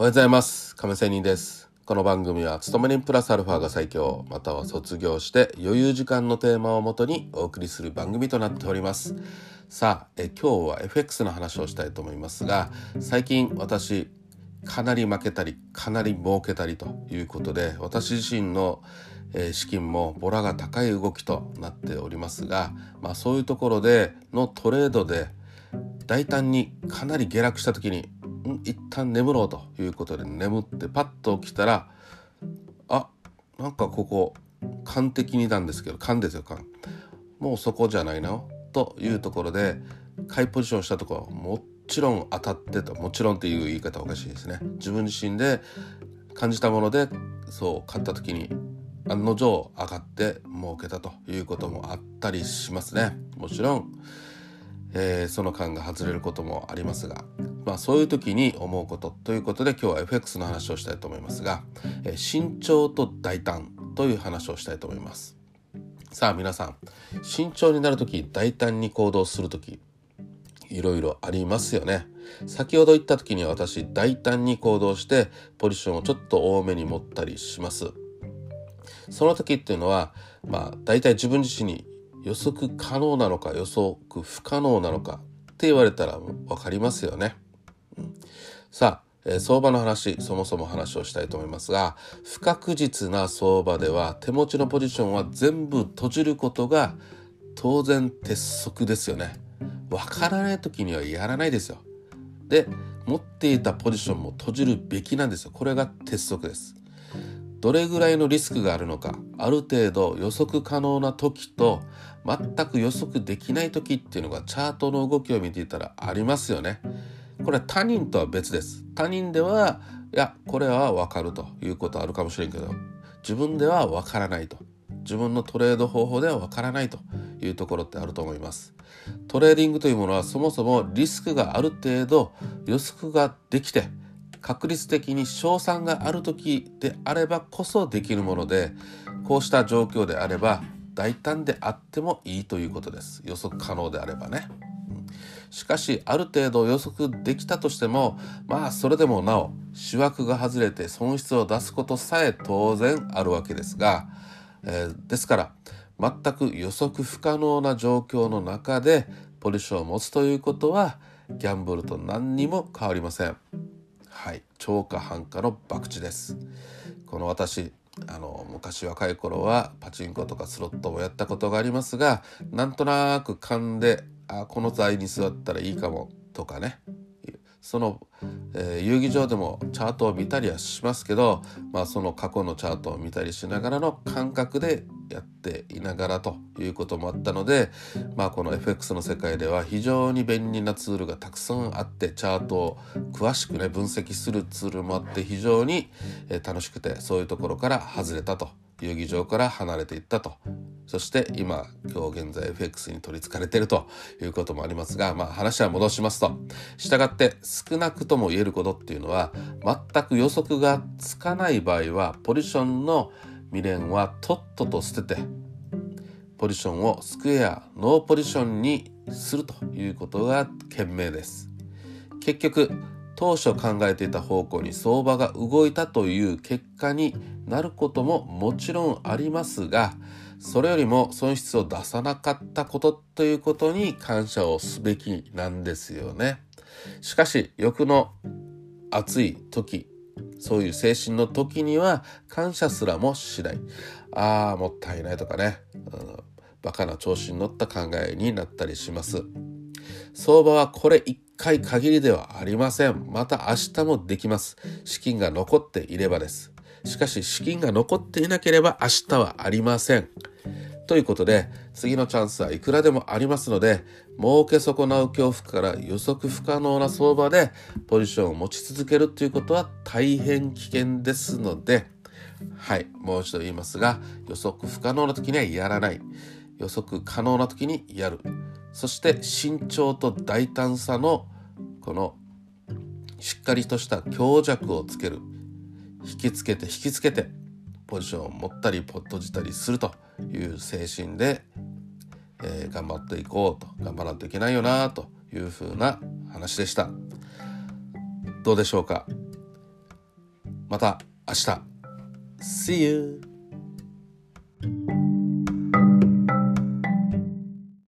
おはようございます。亀仙人です。この番組は勤め人プラスアルファが最強または卒業して余裕時間のテーマをもとにお送りする番組となっております。さあえ今日は FX の話をしたいと思いますが最近私かなり負けたりかなり儲けたりということで私自身の資金もボラが高い動きとなっておりますが、まあ、そういうところでのトレードで大胆にかなり下落した時に一旦眠ろうということで眠ってパッと起きたらあなんかここ完璧になんですけど勘ですよ勘もうそこじゃないなというところで買いポジションしたところもちろん当たってともちろんっていう言い方おかしいですね。自分自身で感じたものでそう買った時に案の定上がって儲けたということもあったりしますね。もちろん、えー、その感が外れることもありますが。まあそういう時に思うことということで今日は FX の話をしたいと思いますが、えー、慎重と大胆という話をしたいと思います。さあ皆さん慎重になる時大胆に行動する時いろいろありますよね。先ほど言った時に私大胆に行動してポジションをちょっと多めに持ったりします。その時っていうのはまあ大体自分自身に予測可能なのか予測不可能なのかって言われたら分かりますよね。さあ、相場の話そもそも話をしたいと思いますが不確実な相場では手持ちのポジションは全部閉じることが当然鉄則ですよね。分からない時にはやらないですよ。で持っていたポジションも閉じるべきなんですよ。これが鉄則です。どれぐらいのリスクがあるのかある程度予測可能な時と全く予測できない時っていうのがチャートの動きを見ていたらありますよね。これは他人とは別です。他人ではいやこれはわかるということあるかもしれんけど自分ではわからないと自分のトレード方法ではわからないというところってあると思います。トレーディングというものはそもそもリスクがある程度予測ができて確率的に勝算がある時であればこそできるものでこうした状況であれば大胆であってもいいということです予測可能であればね。しかしある程度予測できたとしてもまあそれでもなお主枠が外れて損失を出すことさえ当然あるわけですが、えー、ですから全く予測不可能な状況の中でポジションを持つということはギャンブルと何にも変わりません。はい超過半価の博打ですこの私あの昔若い頃はパチンコとかスロットをやったことがありますがなんとなく勘であこの座位に座ったらいいかもとかね。その、えー、遊戯場でもチャートを見たりはしますけど、まあ、その過去のチャートを見たりしながらの感覚でやっていながらということもあったので、まあ、この FX の世界では非常に便利なツールがたくさんあってチャートを詳しくね分析するツールもあって非常に楽しくてそういうところから外れたと遊戯場から離れていったとそして今今日現在 FX に取りつかれているということもありますが、まあ、話は戻しますと。したがって少なくとも言えることっていうのは全く予測がつかない場合はポジションの未練はとっとと捨ててポジションをスクエアノーポジションにするということが賢明です。結局当初考えていた方向に相場が動いたという結果になることももちろんありますがそれよりも損失を出さなかったことということに感謝をすべきなんですよね。しかし欲の熱い時そういう精神の時には感謝すらもしない。ああもったいないとかね、うん、バカな調子に乗った考えになったりします。相場はこれ一回限りではありません。また明日もできます。資金が残っていればです。しかし資金が残っていなければ明日はありません。ということで次のチャンスはいくらでもありますので儲け損なう恐怖から予測不可能な相場でポジションを持ち続けるということは大変危険ですのではいもう一度言いますが予測不可能な時にはやらない。予測可能な時にやる。そして慎重と大胆さのこのしっかりとした強弱をつける。引きつけて引きつけてポジションを持ったりポッとじたりするという精神で、えー、頑張っていこうと頑張らないといけないよなというふうな話でした。どうでしょうか？また明日。See you!